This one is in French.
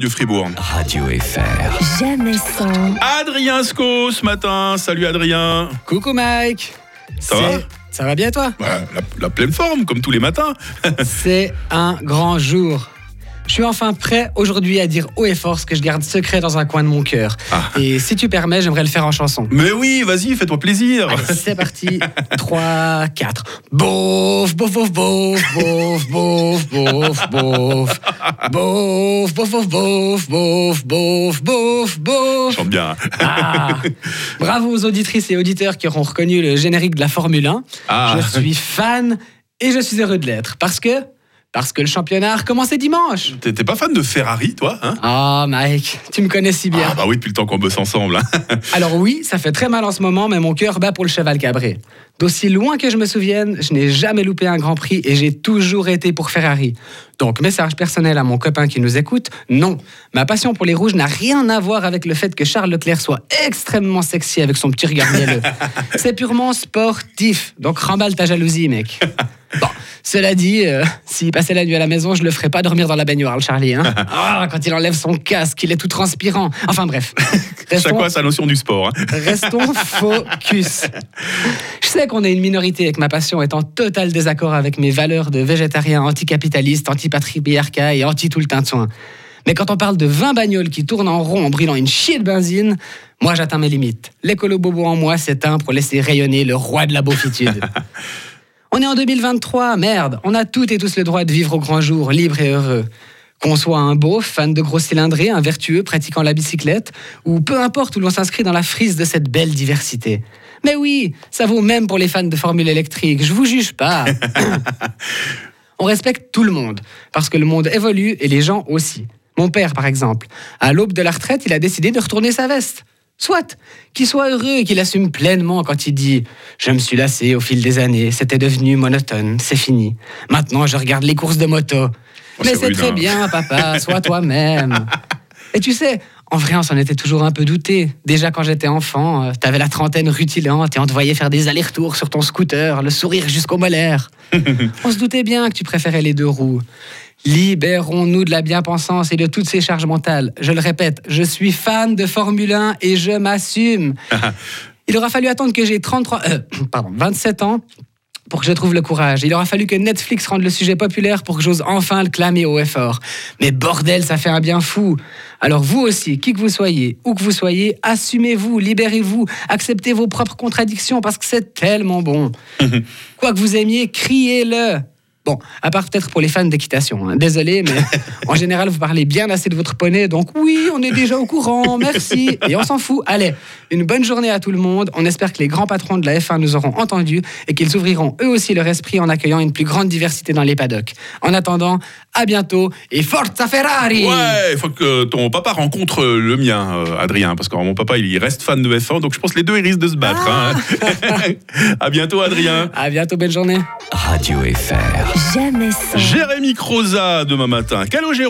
du Fribourg. Radio FR. Jamais sans. Adrien Sco ce matin. Salut Adrien. Coucou Mike. Ça va Ça va bien toi? La pleine forme, comme tous les matins. C'est un grand jour. Je suis enfin prêt aujourd'hui à dire haut et fort ce que je garde secret dans un coin de mon cœur. Ah. Et si tu permets, j'aimerais le faire en chanson. Mais oui, vas-y, fais-toi plaisir. Allez, c'est parti. 3, 4. Bouf, bouf, bouf, bouf, bouf, bouf, bouf, bouf. Bouf, bouf, bouf, bouf, bouf, bouf, bouf, bouf. Chante bien. Ah. Bravo aux auditrices et auditeurs qui auront reconnu le générique de la Formule 1. Ah. Je suis fan et je suis heureux de l'être. Parce que, parce que le championnat a recommencé dimanche. T'es pas fan de Ferrari, toi hein? Ah, Mike, tu me connais si bien. Ah bah oui, depuis le temps qu'on bosse ensemble. hein. Alors oui, ça fait très mal en ce moment, mais mon cœur bat pour le cheval cabré. D'aussi loin que je me souvienne, je n'ai jamais loupé un Grand Prix et j'ai toujours été pour Ferrari. Donc, message personnel à mon copain qui nous écoute, non, ma passion pour les rouges n'a rien à voir avec le fait que Charles Leclerc soit extrêmement sexy avec son petit regard mielleux. C'est purement sportif, donc remballe ta jalousie, mec. Bon, cela dit, euh, s'il passait la nuit à la maison, je le ferais pas dormir dans la baignoire, le Charlie. Hein Ah, quand il enlève son casque, il est tout transpirant. Enfin bref. Chaque Restons- fois sa notion du sport. hein. Restons focus. Je sais qu'on est une minorité et que ma passion est en total désaccord avec mes valeurs de végétarien anticapitaliste, anti-patriarcat et anti-tout le tintouin. Mais quand on parle de 20 bagnoles qui tournent en rond en brûlant une chier de benzine, moi j'atteins mes limites. L'écolo bobo en moi s'éteint pour laisser rayonner le roi de la beaufitude. On est en 2023, merde. On a toutes et tous le droit de vivre au grand jour, libre et heureux. Qu'on soit un beau, fan de gros cylindrés, un vertueux pratiquant la bicyclette, ou peu importe où l'on s'inscrit dans la frise de cette belle diversité. Mais oui, ça vaut même pour les fans de Formule électrique, je vous juge pas. On respecte tout le monde, parce que le monde évolue et les gens aussi. Mon père, par exemple, à l'aube de la retraite, il a décidé de retourner sa veste. Soit, qu'il soit heureux et qu'il assume pleinement quand il dit ⁇ Je me suis lassé au fil des années, c'était devenu monotone, c'est fini. Maintenant, je regarde les courses de moto. Mais c'est très bien, papa, sois toi-même. Et tu sais, en vrai, on s'en était toujours un peu douté. Déjà quand j'étais enfant, euh, t'avais la trentaine rutilante et on te voyait faire des allers-retours sur ton scooter, le sourire jusqu'au molaire. on se doutait bien que tu préférais les deux roues. Libérons-nous de la bien-pensance et de toutes ces charges mentales. Je le répète, je suis fan de Formule 1 et je m'assume. Il aura fallu attendre que j'ai 33, euh, pardon, 27 ans pour que je trouve le courage. Il aura fallu que Netflix rende le sujet populaire pour que j'ose enfin le clamer haut et fort. Mais bordel, ça fait un bien fou. Alors vous aussi, qui que vous soyez, où que vous soyez, assumez-vous, libérez-vous, acceptez vos propres contradictions parce que c'est tellement bon. Quoi que vous aimiez, criez-le. Bon, à part peut-être pour les fans d'équitation. hein. Désolé, mais en général, vous parlez bien assez de votre poney, donc oui, on est déjà au courant, merci. Et on s'en fout. Allez, une bonne journée à tout le monde. On espère que les grands patrons de la F1 nous auront entendus et qu'ils ouvriront eux aussi leur esprit en accueillant une plus grande diversité dans les paddocks. En attendant, à bientôt et Forza Ferrari Ouais, il faut que ton papa rencontre le mien, euh, Adrien, parce que mon papa, il reste fan de F1, donc je pense que les deux, ils risquent de se battre. hein. à bientôt, Adrien. À bientôt, belle journée. Radio FR. Jamais sans. Jérémy Croza demain matin. Calogero.